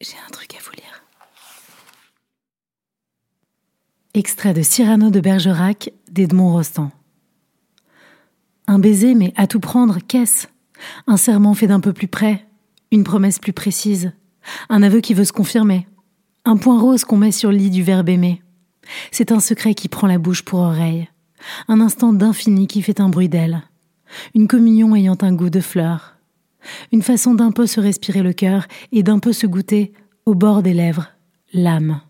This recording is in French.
J'ai un truc à vous lire. Extrait de Cyrano de Bergerac d'Edmond Rostand. Un baiser, mais à tout prendre, qu'est-ce? Un serment fait d'un peu plus près, une promesse plus précise, un aveu qui veut se confirmer, un point rose qu'on met sur le lit du verbe aimer. C'est un secret qui prend la bouche pour oreille, un instant d'infini qui fait un bruit d'aile, une communion ayant un goût de fleurs, une façon d'un peu se respirer le cœur et d'un peu se goûter, au bord des lèvres, l'âme.